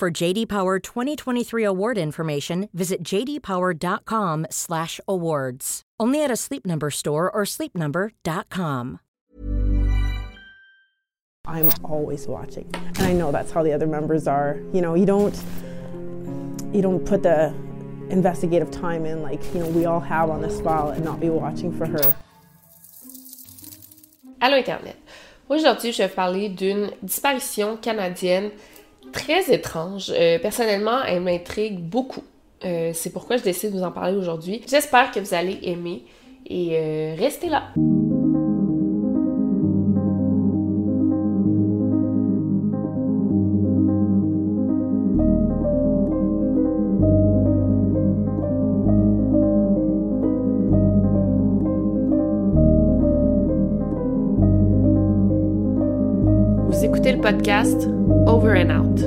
For JD Power 2023 award information, visit jdpower.com/awards. Only at a Sleep Number store or sleepnumber.com. I'm always watching, and I know that's how the other members are. You know, you don't you don't put the investigative time in like you know we all have on this file and not be watching for her. Allô Internet. Aujourd'hui, je vais parler d'une disparition canadienne très étrange. Euh, personnellement, elle m'intrigue beaucoup. Euh, c'est pourquoi je décide de vous en parler aujourd'hui. J'espère que vous allez aimer et euh, restez là. Podcast Over and Out.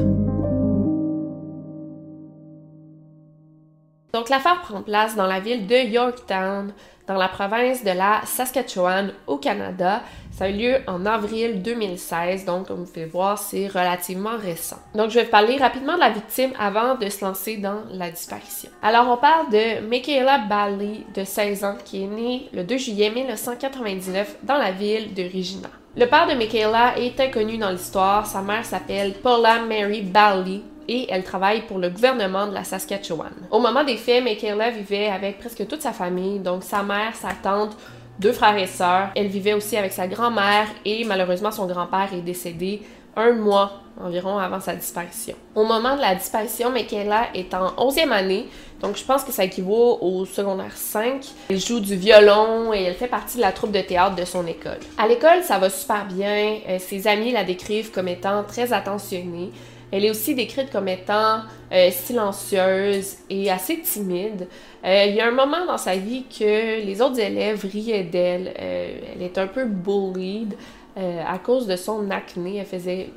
Donc l'affaire prend place dans la ville de Yorktown, dans la province de la Saskatchewan, au Canada. Ça a eu lieu en avril 2016, donc comme vous pouvez voir, c'est relativement récent. Donc je vais parler rapidement de la victime avant de se lancer dans la disparition. Alors on parle de Michaela Bally, de 16 ans, qui est née le 2 juillet 1999 dans la ville de Regina. Le père de Michaela est inconnu dans l'histoire. Sa mère s'appelle Paula Mary Bally et elle travaille pour le gouvernement de la Saskatchewan. Au moment des faits, Michaela vivait avec presque toute sa famille, donc sa mère, sa tante, deux frères et sœurs. Elle vivait aussi avec sa grand-mère et malheureusement son grand-père est décédé un mois environ avant sa disparition. Au moment de la disparition, Michaela est en 11e année, donc je pense que ça équivaut au secondaire 5. Elle joue du violon et elle fait partie de la troupe de théâtre de son école. À l'école, ça va super bien. Euh, ses amis la décrivent comme étant très attentionnée. Elle est aussi décrite comme étant euh, silencieuse et assez timide. Euh, il y a un moment dans sa vie que les autres élèves riaient d'elle. Elle est un peu bullied à cause de son acné. Elle faisait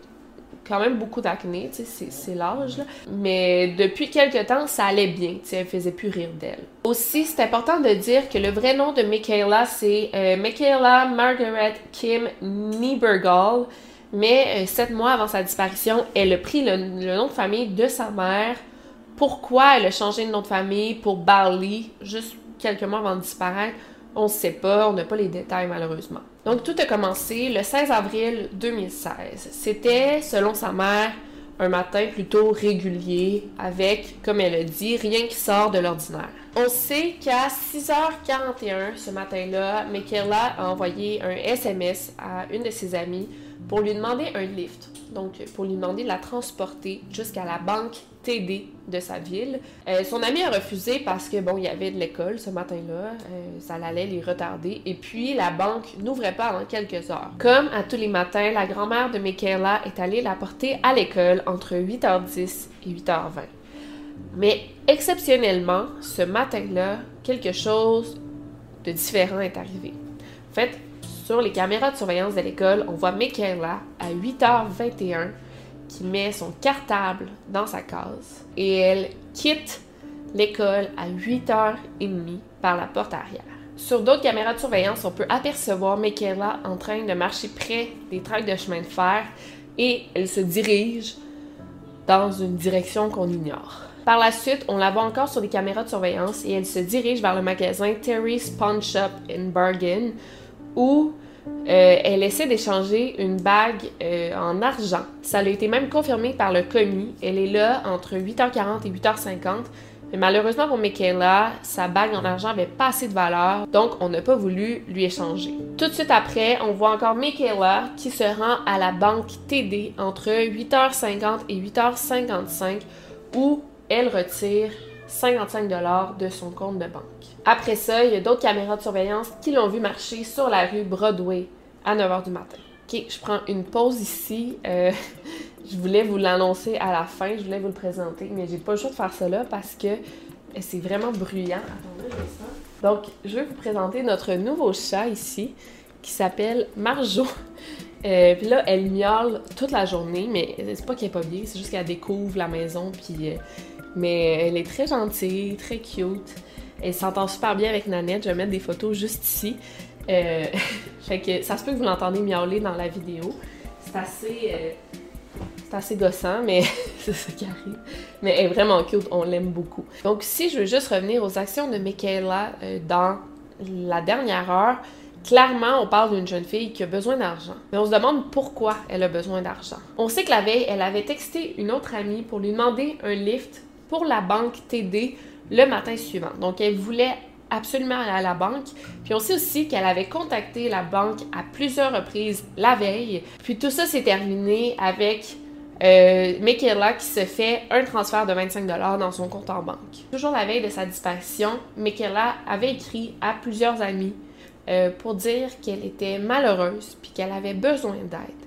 quand même beaucoup d'acné, c'est l'âge. Mais depuis quelque temps, ça allait bien, elle faisait plus rire d'elle. Aussi, c'est important de dire que le vrai nom de Michaela, c'est Michaela Margaret Kim Niebergall. Mais euh, sept mois avant sa disparition, elle a pris le, nom de famille de sa mère. Pourquoi elle a changé de nom de famille pour Barley juste quelques mois avant de disparaître? On ne sait pas, on n'a pas les détails malheureusement. Donc tout a commencé le 16 avril 2016. C'était, selon sa mère, un matin plutôt régulier avec, comme elle a dit, rien qui sort de l'ordinaire. On sait qu'à 6h41 ce matin-là, Michaela a envoyé un SMS à une de ses amies pour lui demander un lift, donc pour lui demander de la transporter jusqu'à la banque TD de sa ville. Euh, son ami a refusé parce que, bon, il y avait de l'école ce matin-là, euh, ça allait les retarder, et puis la banque n'ouvrait pas avant quelques heures. Comme à tous les matins, la grand-mère de Michaela est allée la porter à l'école entre 8h10 et 8h20. Mais exceptionnellement, ce matin-là, quelque chose de différent est arrivé. En fait, sur les caméras de surveillance de l'école, on voit Michaela à 8h21 qui met son cartable dans sa case et elle quitte l'école à 8h30 par la porte arrière. Sur d'autres caméras de surveillance, on peut apercevoir Michaela en train de marcher près des tracts de chemin de fer et elle se dirige dans une direction qu'on ignore. Par la suite, on la voit encore sur les caméras de surveillance et elle se dirige vers le magasin Terry's Pawn Shop in Bargain où euh, elle essaie d'échanger une bague euh, en argent. Ça a été même confirmé par le commis. Elle est là entre 8h40 et 8h50. Mais malheureusement pour Michaela, sa bague en argent avait pas assez de valeur, donc on n'a pas voulu lui échanger. Tout de suite après, on voit encore Michaela qui se rend à la banque TD entre 8h50 et 8h55 où elle retire 55 de son compte de banque. Après ça, il y a d'autres caméras de surveillance qui l'ont vu marcher sur la rue Broadway à 9h du matin. Ok, je prends une pause ici. Euh, Je voulais vous l'annoncer à la fin, je voulais vous le présenter, mais j'ai pas le choix de faire là parce que c'est vraiment bruyant. Donc, je vais vous présenter notre nouveau chat ici qui s'appelle Marjo. Euh, puis là, elle miaule toute la journée, mais c'est pas qu'elle est pas bien, c'est juste qu'elle découvre la maison, puis... Euh, mais elle est très gentille, très cute. Elle s'entend super bien avec Nanette. Je vais mettre des photos juste ici. Euh, fait que ça se peut que vous l'entendez miauler dans la vidéo. C'est assez... c'est assez gossant, mais c'est ça qui arrive. Mais elle est vraiment cute, on l'aime beaucoup. Donc si je veux juste revenir aux actions de Michaela dans la dernière heure, Clairement, on parle d'une jeune fille qui a besoin d'argent. Mais on se demande pourquoi elle a besoin d'argent. On sait que la veille, elle avait texté une autre amie pour lui demander un lift pour la banque TD le matin suivant. Donc, elle voulait absolument aller à la banque. Puis on sait aussi qu'elle avait contacté la banque à plusieurs reprises la veille. Puis tout ça s'est terminé avec euh, Michaela qui se fait un transfert de 25 dans son compte en banque. Toujours la veille de sa disparition, Michaela avait écrit à plusieurs amis euh, pour dire qu'elle était malheureuse puis qu'elle avait besoin d'aide.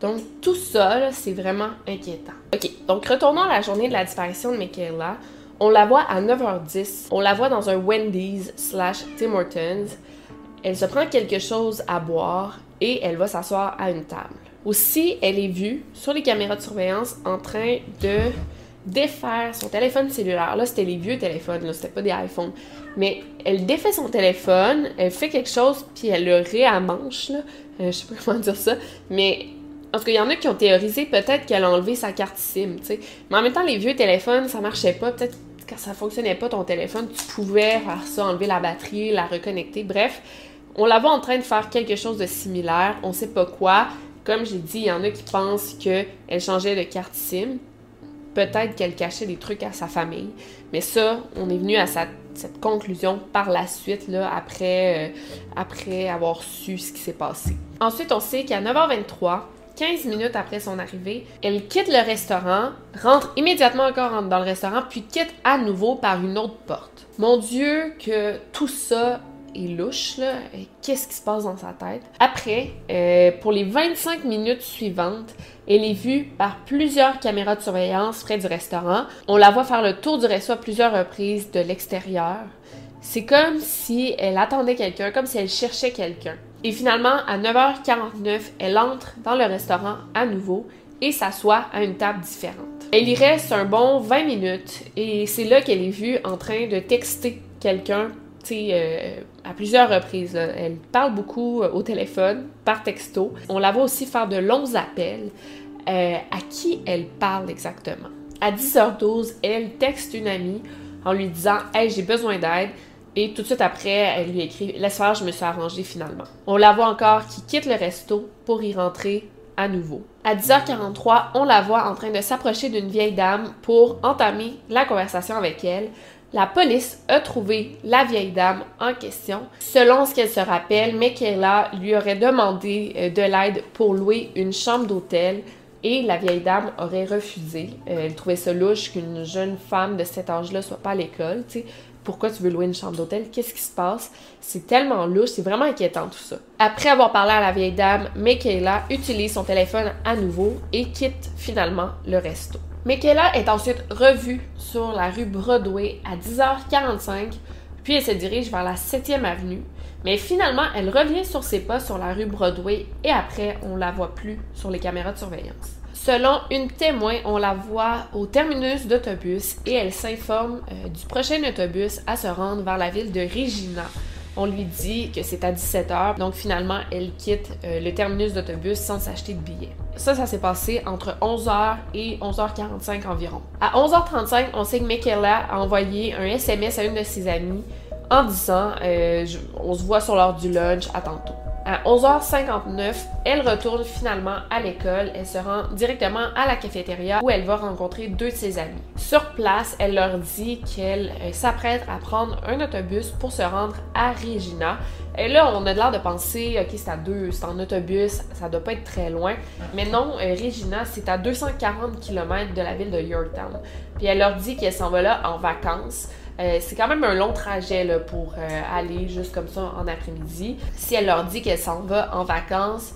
Donc tout ça, c'est vraiment inquiétant. Ok, donc retournons à la journée de la disparition de Michaela. On la voit à 9h10. On la voit dans un Wendy's slash Tim Hortons. Elle se prend quelque chose à boire et elle va s'asseoir à une table. Aussi, elle est vue sur les caméras de surveillance en train de défaire son téléphone cellulaire. Là, c'était les vieux téléphones, là, c'était pas des iPhones. Mais elle défait son téléphone, elle fait quelque chose, puis elle le réamanche, là. Euh, je sais pas comment dire ça. Mais en tout cas, il y en a qui ont théorisé peut-être qu'elle a enlevé sa carte SIM, tu sais. Mais en même temps, les vieux téléphones, ça marchait pas. Peut-être quand ça fonctionnait pas ton téléphone, tu pouvais faire ça, enlever la batterie, la reconnecter. Bref, on la voit en train de faire quelque chose de similaire. On sait pas quoi. Comme j'ai dit, il y en a qui pensent qu'elle changeait de carte SIM peut-être qu'elle cachait des trucs à sa famille. Mais ça, on est venu à cette conclusion par la suite, là, après, euh, après avoir su ce qui s'est passé. Ensuite, on sait qu'à 9h23, 15 minutes après son arrivée, elle quitte le restaurant, rentre immédiatement encore dans le restaurant, puis quitte à nouveau par une autre porte. Mon Dieu, que tout ça est louche, là. Qu'est-ce qui se passe dans sa tête? Après, euh, pour les 25 minutes suivantes, elle est vue par plusieurs caméras de surveillance près du restaurant. On la voit faire le tour du restaurant à plusieurs reprises de l'extérieur. C'est comme si elle attendait quelqu'un, comme si elle cherchait quelqu'un. Et finalement, à 9h49, elle entre dans le restaurant à nouveau et s'assoit à une table différente. Elle y reste un bon 20 minutes et c'est là qu'elle est vue en train de texter quelqu'un euh, à plusieurs reprises. Elle parle beaucoup euh, au téléphone, par texto. On la voit aussi faire de longs appels. Euh, à qui elle parle exactement? À 10h12, elle texte une amie en lui disant Hey, j'ai besoin d'aide. Et tout de suite après, elle lui écrit Laisse faire, je me suis arrangée finalement. On la voit encore qui quitte le resto pour y rentrer à nouveau. À 10h43, on la voit en train de s'approcher d'une vieille dame pour entamer la conversation avec elle. La police a trouvé la vieille dame en question. Selon ce qu'elle se rappelle, Michaela lui aurait demandé euh, de l'aide pour louer une chambre d'hôtel et la vieille dame aurait refusé. Euh, elle trouvait ça louche qu'une jeune femme de cet âge-là soit pas à l'école. Pourquoi tu veux louer une chambre d'hôtel? Qu'est-ce qui se passe? C'est tellement louche, c'est vraiment inquiétant tout ça. Après avoir parlé à la vieille dame, Michaela utilise son téléphone à nouveau et quitte finalement le resto. Michaela est ensuite revue sur la rue Broadway à 10h45, puis elle se dirige vers la 7e avenue. Mais finalement, elle revient sur ses pas sur la rue Broadway et après, on la voit plus sur les caméras de surveillance. Selon une témoin, on la voit au terminus d'autobus et elle s'informe euh, du prochain autobus à se rendre vers la ville de Regina. On lui dit que c'est à 17h, donc finalement, elle quitte euh, le terminus d'autobus sans s'acheter de billets. Ça, ça s'est passé entre 11h et 11h45 environ. À 11h35, on sait que Michaela a envoyé un SMS à une de ses amies en disant euh, On se voit sur l'heure du lunch, à tantôt. À 11h59, elle retourne finalement à l'école. Elle se rend directement à la cafétéria où elle va rencontrer deux de ses amis. Sur place, elle leur dit qu'elle euh, s'apprête à prendre un autobus pour se rendre à Regina. Et là, on a l'air de penser, ok, c'est à deux, c'est en autobus, ça doit pas être très loin. Mais non, euh, Regina, c'est à 240 km de la ville de Yorktown. Puis elle leur dit qu'elle s'en va là en vacances. Euh, c'est quand même un long trajet là, pour euh, aller juste comme ça en après-midi. Si elle leur dit qu'elle s'en va en vacances,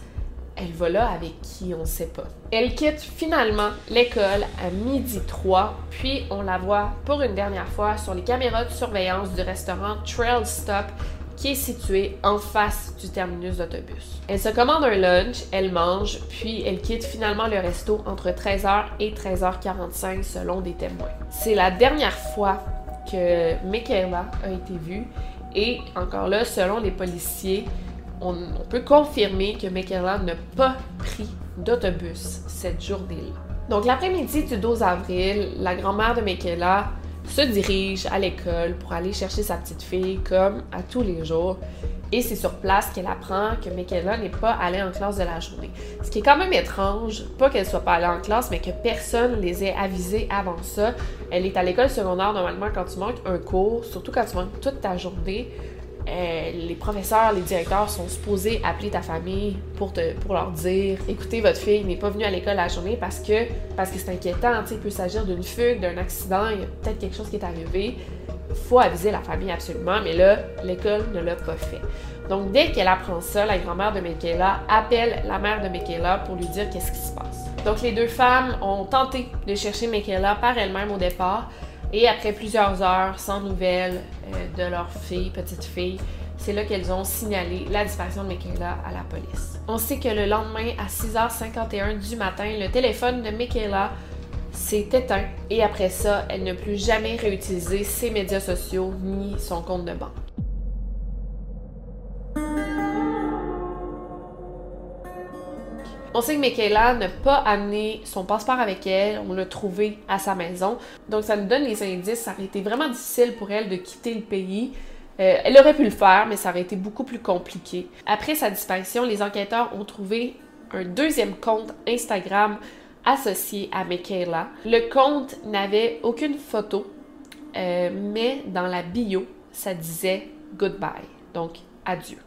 elle va là avec qui, on sait pas. Elle quitte finalement l'école à midi 3, puis on la voit pour une dernière fois sur les caméras de surveillance du restaurant Trail Stop qui est situé en face du terminus d'autobus. Elle se commande un lunch, elle mange, puis elle quitte finalement le resto entre 13h et 13h45 selon des témoins. C'est la dernière fois que Michaela a été vue et encore là, selon les policiers, on, peut confirmer que Michaela n'a pas pris d'autobus cette journée-là. Donc l'après-midi du 12 avril, la grand-mère de Michaela se dirige à l'école pour aller chercher sa petite fille comme à tous les jours. Et c'est sur place qu'elle apprend que Michaela n'est pas allée en classe de la journée. Ce qui est quand même étrange, pas qu'elle soit pas allée en classe, mais que personne les ait avisés avant ça. Elle est à l'école secondaire normalement quand tu manques un cours, surtout quand tu manques toute ta journée. Euh, les professeurs, les directeurs sont supposés appeler ta famille pour, te, pour leur dire écoutez, votre fille n'est pas venue à l'école la journée parce que parce c'est inquiétant, il peut s'agir d'une fugue, d'un accident, il y a peut-être quelque chose qui est arrivé. faut aviser la famille absolument, mais là, l'école ne l'a pas fait. Donc, dès qu'elle apprend ça, la grand-mère de Michaela appelle la mère de Michaela pour lui dire qu'est-ce qui se passe. Donc, les deux femmes ont tenté de chercher Michaela par elles-mêmes au départ, et après plusieurs heures sans nouvelles euh, de leur fille, petite fille, c'est là qu'elles ont signalé la disparition de Michaela à la police. On sait que le lendemain, à 6h51 du matin, le téléphone de Michaela s'est éteint et après ça, elle n'a plus jamais réutilisé ses médias sociaux ni son compte de banque. On sait que Michaela n'a pas amené son passeport avec elle, on l'a trouvé à sa maison. Donc ça nous donne les indices, ça aurait été vraiment difficile pour elle de quitter le pays. Euh, elle aurait pu le faire, mais ça aurait été beaucoup plus compliqué. Après sa disparition, les enquêteurs ont trouvé un deuxième compte Instagram associé à Michaela. Le compte n'avait aucune photo, euh, mais dans la bio, ça disait goodbye, donc adieu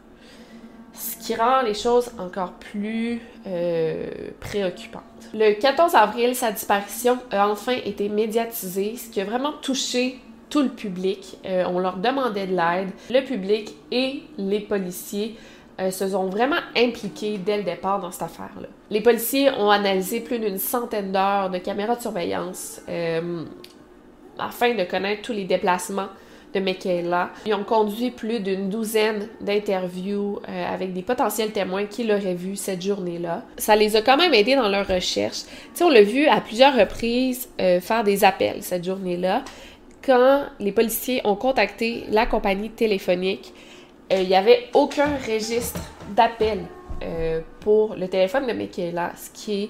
ce qui rend les choses encore plus euh, préoccupantes. Le 14 avril, sa disparition a enfin été médiatisée, ce qui a vraiment touché tout le public. Euh, on leur demandait de l'aide. Le public et les policiers euh, se sont vraiment impliqués dès le départ dans cette affaire-là. Les policiers ont analysé plus d'une centaine d'heures de caméras de surveillance afin de connaître tous les déplacements de Michaela. Ils ont conduit plus d'une douzaine d'interviews euh, avec des potentiels témoins qui l'auraient vu cette journée-là. Ça les a quand même aidés dans leur recherche. Tu on l'a vu à plusieurs reprises euh, faire des appels cette journée-là. Quand les policiers ont contacté la compagnie téléphonique, euh, il n'y avait aucun registre d'appel pour le téléphone de Michaela, ce qui est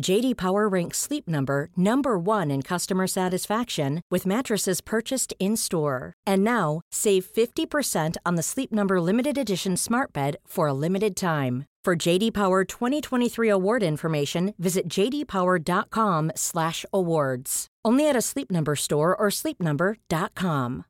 JD Power ranks Sleep Number number 1 in customer satisfaction with mattresses purchased in-store. And now, save 50% on the Sleep Number limited edition Smart Bed for a limited time. For JD Power 2023 award information, visit jdpower.com/awards. Only at a Sleep Number store or sleepnumber.com.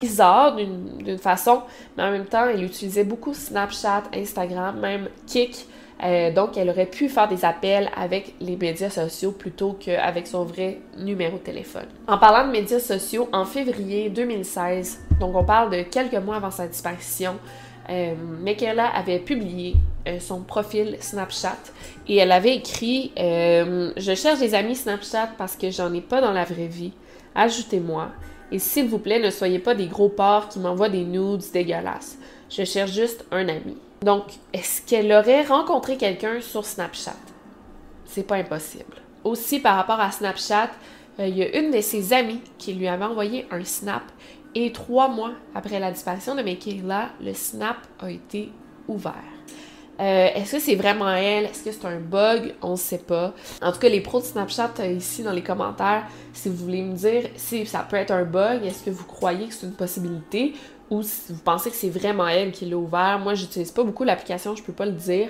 Bizarre d'une façon, mais en même temps, elle utilisait beaucoup Snapchat, Instagram, même Kik. Euh, donc, elle aurait pu faire des appels avec les médias sociaux plutôt qu'avec son vrai numéro de téléphone. En parlant de médias sociaux, en février 2016, donc on parle de quelques mois avant sa disparition, euh, Michaela avait publié euh, son profil Snapchat et elle avait écrit Je cherche des amis Snapchat parce que j'en ai pas dans la vraie vie. Ajoutez-moi. Et s'il vous plaît, ne soyez pas des gros porcs qui m'envoient des nudes dégueulasses. Je cherche juste un ami. Donc, est-ce qu'elle aurait rencontré quelqu'un sur Snapchat? C'est pas impossible. Aussi, par rapport à Snapchat, il y a une de ses amies qui lui avait envoyé un snap et trois mois après la disparition de Michaela, le snap a été ouvert. Euh, est-ce que c'est vraiment elle? Est-ce que c'est un bug? On ne sait pas. En tout cas, les pros de Snapchat euh, ici dans les commentaires, si vous voulez me dire si ça peut être un bug, est-ce que vous croyez que c'est une possibilité? Ou si vous pensez que c'est vraiment elle qui l'a ouvert? Moi, j'utilise pas beaucoup l'application, je peux pas le dire.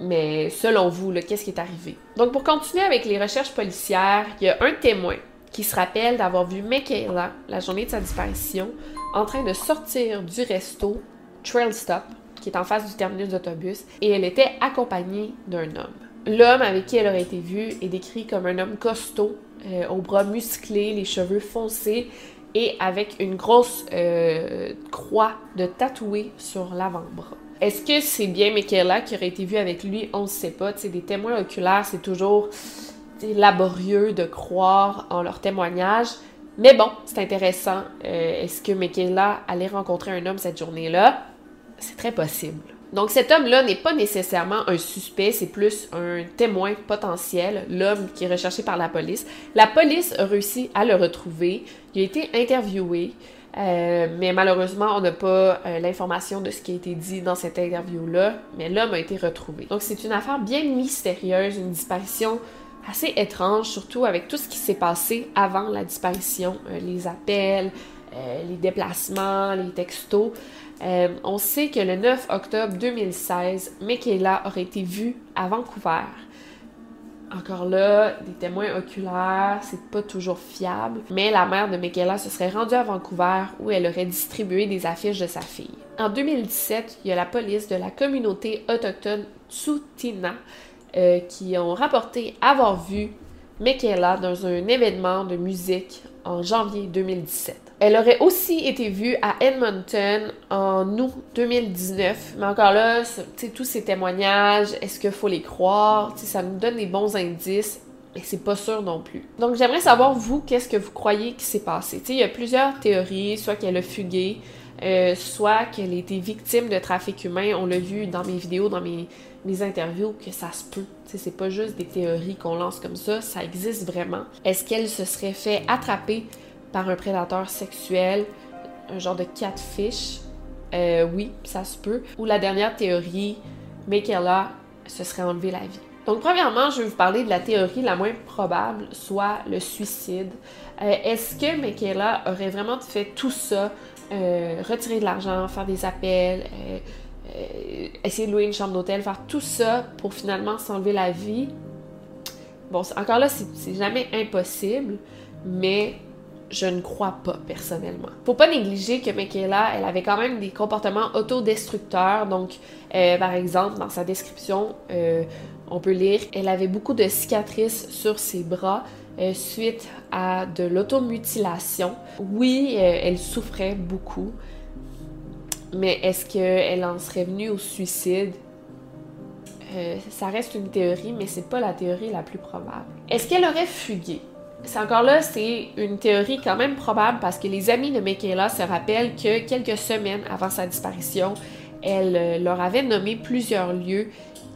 Mais selon vous, qu'est-ce qui est arrivé? Donc, pour continuer avec les recherches policières, il y a un témoin qui se rappelle d'avoir vu Michaela, la journée de sa disparition, en train de sortir du resto Trail Stop, qui est en face du terminus d'autobus, et elle était accompagnée d'un homme. L'homme avec qui elle aurait été vue est décrit comme un homme costaud, euh, aux bras musclés, les cheveux foncés et avec une grosse euh, croix de tatouée sur l'avant-bras. Est-ce que c'est bien Michaela qui aurait été vue avec lui? On ne sait pas. Des témoins oculaires, c'est toujours laborieux de croire en leur témoignage. Mais bon, c'est intéressant. Euh, est-ce que Michaela allait rencontrer un homme cette journée-là? C'est très possible. Donc cet homme-là n'est pas nécessairement un suspect, c'est plus un témoin potentiel, l'homme qui est recherché par la police. La police a réussi à le retrouver. Il a été interviewé. Euh, mais malheureusement, on n'a pas euh, l'information de ce qui a été dit dans cette interview-là, mais l'homme a été retrouvé. Donc c'est une affaire bien mystérieuse, une disparition assez étrange, surtout avec tout ce qui s'est passé avant la disparition, euh, les appels, les déplacements, les textos. On sait que le 9 octobre 2016, Michaela aurait été vue à Vancouver encore là, des témoins oculaires, c'est pas toujours fiable, mais la mère de Michaela se serait rendue à Vancouver où elle aurait distribué des affiches de sa fille. En 2017, il y a la police de la communauté autochtone Tsutina euh, qui ont rapporté avoir vu Michaela dans un événement de musique en janvier 2017. Elle aurait aussi été vue à Edmonton en août 2019. Mais encore là, tous ces témoignages, est-ce qu'il faut les croire? ça nous donne des bons indices, mais c'est pas sûr non plus. Donc j'aimerais savoir, vous, qu'est-ce que vous croyez qui s'est passé? il y a plusieurs théories, soit qu'elle a fugué, euh, soit qu'elle a été victime de trafic humain. On l'a vu dans mes vidéos, dans mes, interviews, que ça se peut. C'est pas juste des théories qu'on lance comme ça, ça existe vraiment. Est-ce qu'elle se serait fait attraper par un prédateur sexuel, un genre de catfish. Euh, oui, ça se peut. Ou la dernière théorie, Michaela se serait enlevé la vie. Donc, premièrement, je vais vous parler de la théorie la moins probable, soit le suicide. Euh, est-ce que Michaela aurait vraiment fait tout ça, euh, retirer de l'argent, faire des appels, essayer de louer une chambre d'hôtel, faire tout ça pour finalement s'enlever la vie? Bon, encore là, c'est jamais impossible, mais je ne crois pas personnellement. Faut pas négliger que Michaela, elle avait quand même des comportements autodestructeurs. Donc, euh, par exemple, dans sa description, euh, on peut lire, elle avait beaucoup de cicatrices sur ses bras euh, suite à de l'automutilation. Oui, elle souffrait beaucoup, mais est-ce qu'elle en serait venue au suicide? ça reste une théorie, mais c'est pas la théorie la plus probable. Est-ce qu'elle aurait fugué? C'est encore là, c'est une théorie quand même probable parce que les amis de Michaela se rappellent que quelques semaines avant sa disparition, elle euh, leur avait nommé plusieurs lieux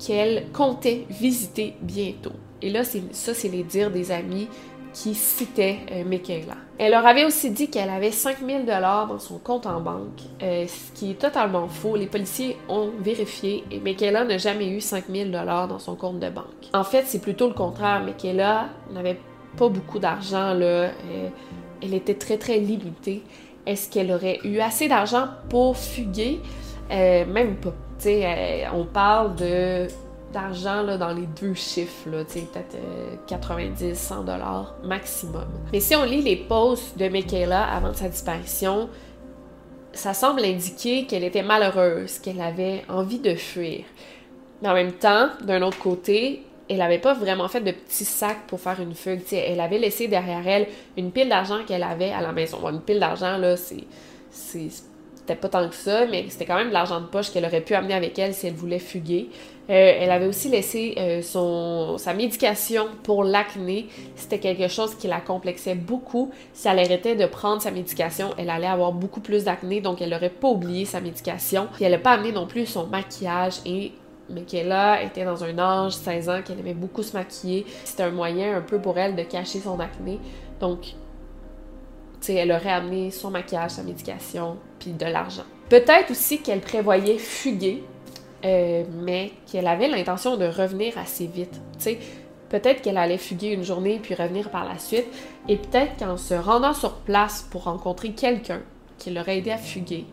qu'elle comptait visiter bientôt. Et là, ça, c'est les dires des amis qui citaient euh, Michaela. Elle leur avait aussi dit qu'elle avait 5000 dollars dans son compte en banque, euh, ce qui est totalement faux. Les policiers ont vérifié et Michaela n'a jamais eu 5000 dollars dans son compte de banque. En fait, c'est plutôt le contraire. Michaela n'avait pas beaucoup d'argent, là. Euh, elle était très, très limitée. Est-ce qu'elle aurait eu assez d'argent pour fuguer? Euh, même pas. euh, on parle d'argent dans les deux chiffres, peut-être 90, 100 dollars maximum. Mais si on lit les posts de Michaela avant sa disparition, ça semble indiquer qu'elle était malheureuse, qu'elle avait envie de fuir. Mais en même temps, d'un autre côté, elle n'avait pas vraiment fait de petits sacs pour faire une fugue. elle avait laissé derrière elle une pile d'argent qu'elle avait à la maison. une pile d'argent, là, c'est. C'était pas tant que ça, mais c'était quand même de l'argent de poche qu'elle aurait pu amener avec elle si elle voulait fuguer. Euh, elle avait aussi laissé euh, son, sa médication pour l'acné. C'était quelque chose qui la complexait beaucoup. Si elle arrêtait de prendre sa médication, elle allait avoir beaucoup plus d'acné, donc elle n'aurait pas oublié sa médication. Elle n'a pas amené non plus son maquillage et Michaela était dans un âge, 16 ans, qu'elle aimait beaucoup se maquiller. C'était un moyen un peu pour elle de cacher son acné. Donc, tu sais, elle aurait amené son maquillage, sa médication, puis de l'argent. Peut-être aussi qu'elle prévoyait fuguer, euh, mais qu'elle avait l'intention de revenir assez vite. Tu sais, peut-être qu'elle allait fuguer une journée puis revenir par la suite, et peut-être qu'en se rendant sur place pour rencontrer quelqu'un qui l'aurait aidé à fuguer,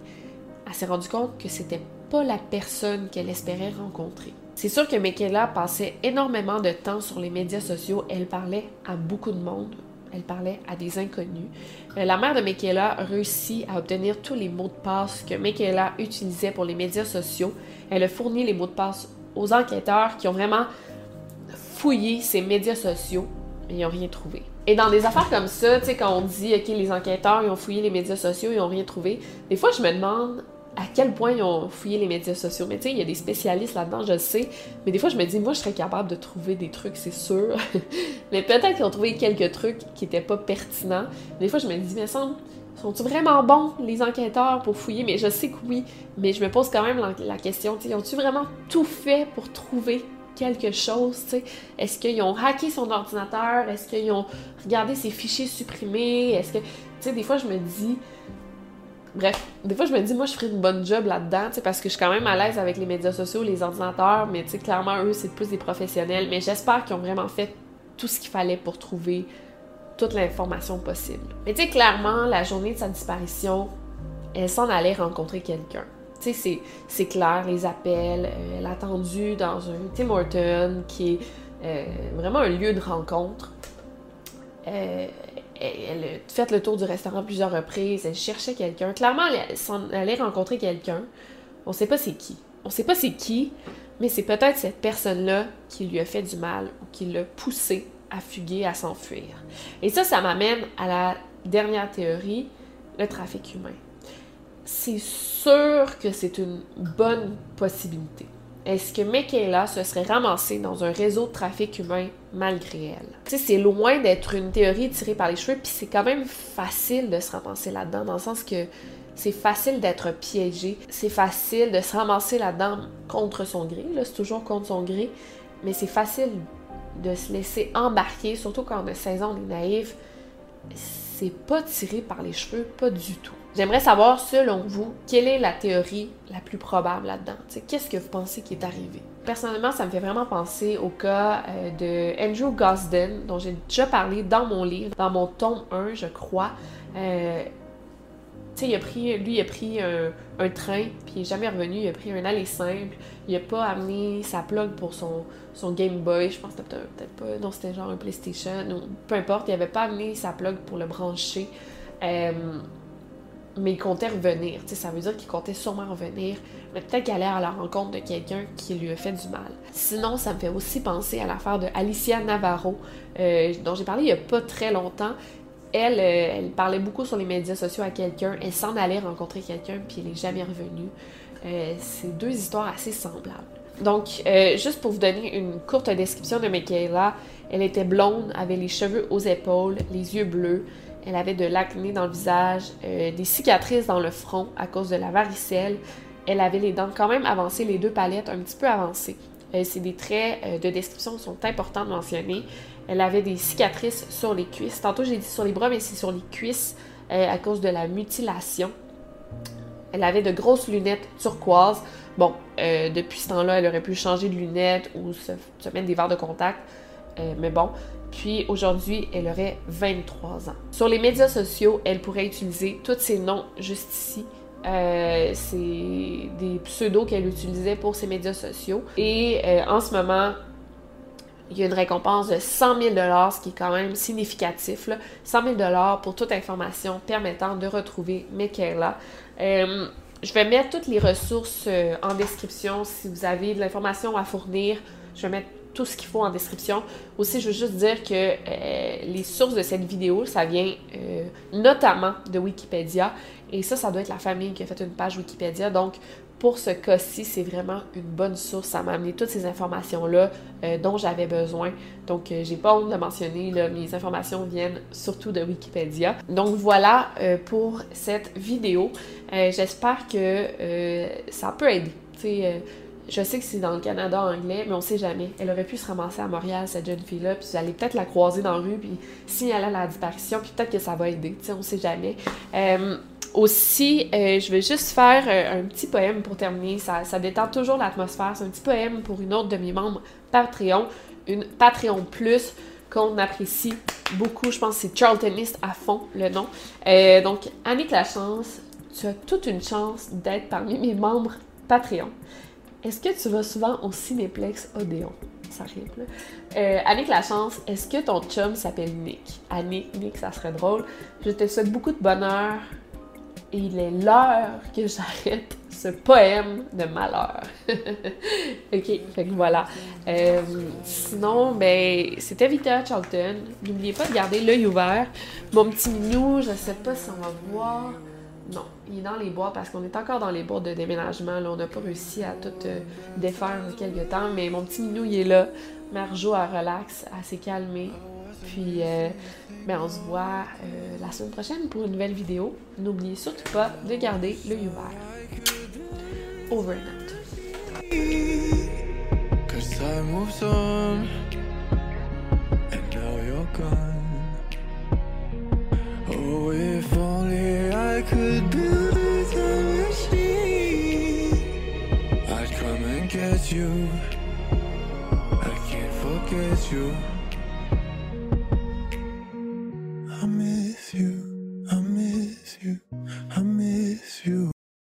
elle s'est rendue compte que c'était pas la personne qu'elle espérait rencontrer. C'est sûr que Michaela passait énormément de temps sur les médias sociaux. Elle parlait à beaucoup de monde. elle parlait à des inconnus. Euh, la mère de Michaela réussit à obtenir tous les mots de passe que Michaela utilisait pour les médias sociaux. Elle a fourni les mots de passe aux enquêteurs qui ont vraiment fouillé ses médias sociaux et ils n'ont rien trouvé. Et dans des affaires comme ça, tu sais, quand on dit, OK, les enquêteurs, ont fouillé les médias sociaux, ils n'ont rien trouvé, des fois, je me demande à quel point ils ont fouillé les médias sociaux. Mais tu sais, il y a des spécialistes là-dedans, je sais. Mais des fois, je me dis, moi, je serais capable de trouver des trucs, c'est sûr. mais peut-être qu'ils ont trouvé quelques trucs qui n'étaient pas pertinents. Des fois, je me dis, mais ça, sont-ils vraiment bons, les enquêteurs, pour fouiller? Mais je sais que oui. Mais je me pose quand même la, question, tu ont-ils vraiment tout fait pour trouver quelque chose, tu sais? Est-ce qu'ils ont hacké son ordinateur? Est-ce qu'ils ont regardé ses fichiers supprimés? Est-ce que... Tu sais, des fois, je me dis Bref, des fois, je me dis, moi, je ferais une bonne job là-dedans, parce que je suis quand même à l'aise avec les médias sociaux, les ordinateurs, mais tu sais, clairement, eux, c'est plus des professionnels. Mais j'espère qu'ils ont vraiment fait tout ce qu'il fallait pour trouver toute l'information possible. Mais tu sais, clairement, la journée de sa disparition, elle s'en allait rencontrer quelqu'un. Tu sais, c'est clair, les appels, euh, dans un Tim Horton, qui est euh, vraiment un lieu de rencontre. Euh, elle, a fait le tour du restaurant plusieurs reprises, elle cherchait quelqu'un. Clairement, elle, allait rencontrer quelqu'un. On sait pas c'est qui. On sait pas c'est qui, mais c'est peut-être cette personne-là qui lui a fait du mal ou qui l'a poussé à fuguer, à s'enfuir. Et ça, ça m'amène à la dernière théorie, le trafic humain. C'est sûr que c'est une bonne possibilité est-ce que Michaela se serait ramassée dans un réseau de trafic humain malgré elle? Tu sais, c'est loin d'être une théorie tirée par les cheveux, puis c'est quand même facile de se ramasser là-dedans, dans le sens que c'est facile d'être piégé, c'est facile de se ramasser là-dedans contre son gré, là, c'est toujours contre son gré, mais c'est facile de se laisser embarquer, surtout quand on a 16 ans, naïf. C'est pas tiré par les cheveux, pas du tout. J'aimerais savoir, selon vous, quelle est la théorie la plus probable là-dedans? Qu'est-ce que vous pensez qui est arrivé? Personnellement, ça me fait vraiment penser au cas euh, de Andrew Gosden, dont j'ai déjà parlé dans mon livre, dans mon tome 1, je crois. Euh, il a pris, lui, il a pris un, train, puis il n'est jamais revenu. Il a pris un aller simple. Il n'a pas amené sa plug pour son, son Game Boy. Je pense que c'était peut-être pas. Non, c'était genre un PlayStation. peu importe. Il n'avait pas amené sa plug pour le brancher. Euh, mais il comptait revenir. ça veut dire qu'il comptait sûrement revenir, mais peut-être qu'il allait à la rencontre de quelqu'un qui lui a fait du mal. Sinon, ça me fait aussi penser à l'affaire de Alicia Navarro, euh, dont j'ai parlé il y a pas très longtemps. Elle, euh, elle parlait beaucoup sur les médias sociaux à quelqu'un, elle s'en allait rencontrer quelqu'un, puis elle n'est jamais revenue. Euh, c'est deux histoires assez semblables. Donc, juste pour vous donner une courte description de Michaela, elle était blonde, avait les cheveux aux épaules, les yeux bleus, elle avait de l'acné dans le visage, euh, des cicatrices dans le front à cause de la varicelle. Elle avait les dents quand même avancées, les deux palettes un petit peu avancées. Euh, c'est des traits euh, de description qui sont importants de mentionner. Elle avait des cicatrices sur les cuisses. Tantôt j'ai dit sur les bras, mais c'est sur les cuisses à cause de la mutilation. Elle avait de grosses lunettes turquoises. Bon, depuis ce temps-là, elle aurait pu changer de lunettes ou se mettre des verres de contact. mais bon, puis aujourd'hui, elle aurait 23 ans. Sur les médias sociaux, elle pourrait utiliser tous ses noms juste ici. Euh, c'est des pseudos qu'elle utilisait pour ses médias sociaux. Et euh, en ce moment, il y a une récompense de 100 000 ce qui est quand même significatif. Là. 100 000 pour toute information permettant de retrouver Michaela. Euh, je vais mettre toutes les ressources en description si vous avez de l'information à fournir. Je vais mettre tout ce qu'il faut en description. Aussi, je veux juste dire que euh, les sources de cette vidéo, ça vient euh, notamment de Wikipédia. Et ça, ça doit être la famille qui a fait une page Wikipédia. Donc, pour ce cas-ci, c'est vraiment une bonne source. Ça m'a amené toutes ces informations-là euh, dont j'avais besoin. Donc, j'ai pas honte de mentionner, mes informations viennent surtout de Wikipédia. Donc, voilà pour cette vidéo. J'espère que ça peut aider. Je sais que c'est dans le Canada anglais, mais on sait jamais. Elle aurait pu se ramasser à Montréal, cette jeune fille-là, puis vous allez peut-être la croiser dans la rue, puis signaler la disparition, puis peut-être que ça va aider, tu sais, on sait jamais. Euh, aussi, euh, je vais juste faire euh, un petit poème pour terminer. Ça, détend toujours l'atmosphère. C'est un petit poème pour une autre de mes membres Patreon, une Patreon Plus qu'on apprécie beaucoup. Je pense que c'est Charltonist à fond, le nom. donc, Annick chance, tu as toute une chance d'être parmi mes membres Patreon. Est-ce que tu vas souvent au Cinéplex Odéon? ça rime. Euh, Annick Lachance, est-ce que ton chum s'appelle Nick? Annick, Nick, ça serait drôle. Je te souhaite beaucoup de bonheur. Et il est l'heure que j'arrête ce poème de malheur. ok, fait que voilà. Euh, sinon, ben, c'était Victoria Charlton. N'oubliez pas de garder l'œil ouvert. Mon petit minou, je sais pas si on va voir. Non, il est dans les bois parce qu'on est encore dans les bois de déménagement. Là. On n'a pas réussi à tout euh, défaire en quelques temps, mais mon petit minou, il est là. Marjo, a relax, elle s'est calmée. Puis, euh, ben, on se voit euh, la semaine prochaine pour une nouvelle vidéo. N'oubliez surtout pas de garder l'œil ouvert. Over and out. could build a time machine I'd come and get you. I can't forget you. I miss you, I miss you, I miss you.